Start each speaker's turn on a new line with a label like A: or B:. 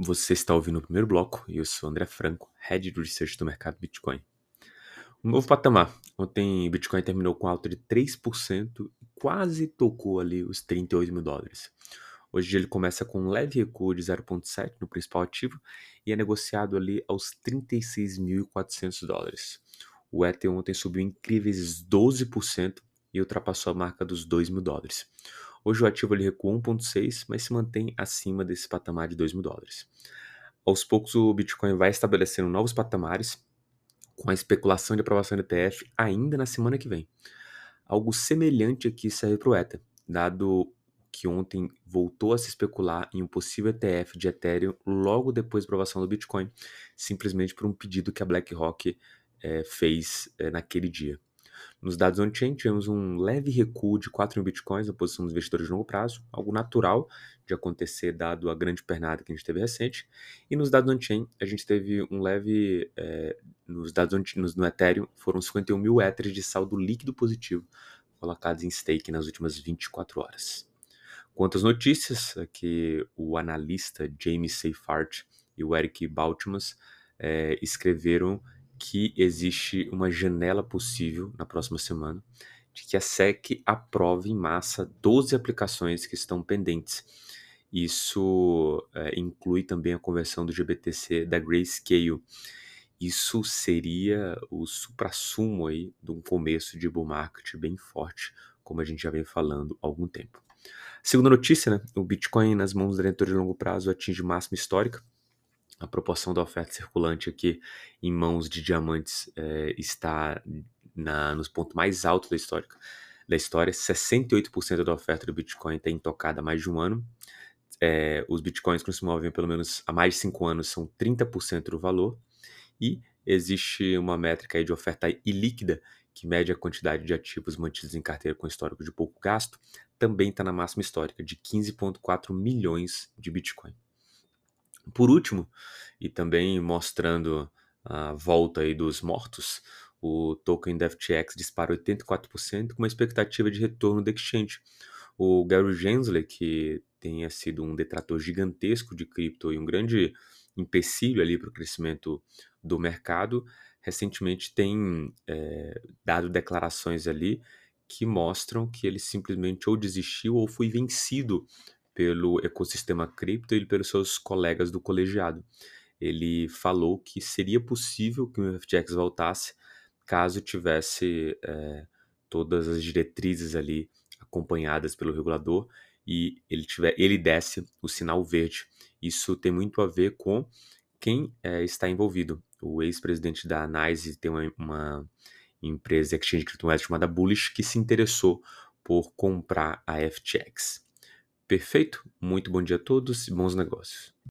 A: Você está ouvindo o primeiro bloco e eu sou André Franco, Head do Research do mercado Bitcoin. Um novo patamar. Ontem Bitcoin terminou com alta de 3% e quase tocou ali os 38 mil dólares. Hoje ele começa com um leve recuo de 0,7 no principal ativo e é negociado ali aos 36.400 dólares. O Ether ontem subiu incríveis 12% e ultrapassou a marca dos 2 mil dólares. Hoje o ativo ele recuou 1,6, mas se mantém acima desse patamar de 2 mil dólares. Aos poucos o Bitcoin vai estabelecendo novos patamares, com a especulação de aprovação do ETF ainda na semana que vem. Algo semelhante aqui serve para o Ether, dado que ontem voltou a se especular em um possível ETF de Ethereum logo depois da aprovação do Bitcoin, simplesmente por um pedido que a BlackRock é, fez é, naquele dia. Nos dados on-chain, tivemos um leve recuo de 4 mil bitcoins na posição dos investidores de longo prazo, algo natural de acontecer dado a grande pernada que a gente teve recente. E nos dados on-chain, a gente teve um leve. É, nos dados on no, Ethereum, foram 51 mil Ethers de saldo líquido positivo colocados em stake nas últimas 24 horas. Quanto às notícias, que o analista James Seyfarth e o Eric Baltimas é, escreveram que existe uma janela possível na próxima semana de que a SEC aprove em massa 12 aplicações que estão pendentes. Isso é, inclui também a conversão do GBTC da Grayscale. Isso seria o supra-sumo aí de um começo de bull market bem forte, como a gente já vem falando há algum tempo. Segunda notícia, né? o Bitcoin nas mãos do diretor de longo prazo atinge máxima histórica, a proporção da oferta circulante aqui em mãos de diamantes é, está na, nos pontos mais altos da história. Da história, 68% da oferta do Bitcoin está intocada há mais de um ano. É, os Bitcoins que se movem pelo menos há mais de 5 anos são 30% do valor. E existe uma métrica de oferta ilíquida que mede a quantidade de ativos mantidos em carteira com histórico de pouco gasto, também está na máxima histórica de 15,4 milhões de Bitcoin. Por último, e também mostrando a volta aí dos mortos, o token da FTX dispara 84% com uma expectativa de retorno do exchange. O Gary Gensler, que tenha sido um detrator gigantesco de cripto e um grande empecilho ali para o crescimento do mercado, recentemente tem é, dado declarações ali que mostram que ele simplesmente ou desistiu ou foi vencido pelo ecossistema cripto e pelos seus colegas do colegiado. Ele falou que seria possível que o FTX voltasse caso tivesse é, todas as diretrizes ali acompanhadas pelo regulador e ele, tiver, ele desse o sinal verde. Isso tem muito a ver com quem é, está envolvido. O ex-presidente da Anise tem uma, uma empresa exchange de criptomoedas chamada Bullish que se interessou por comprar a FTX. Perfeito? Muito bom dia a todos e bons negócios.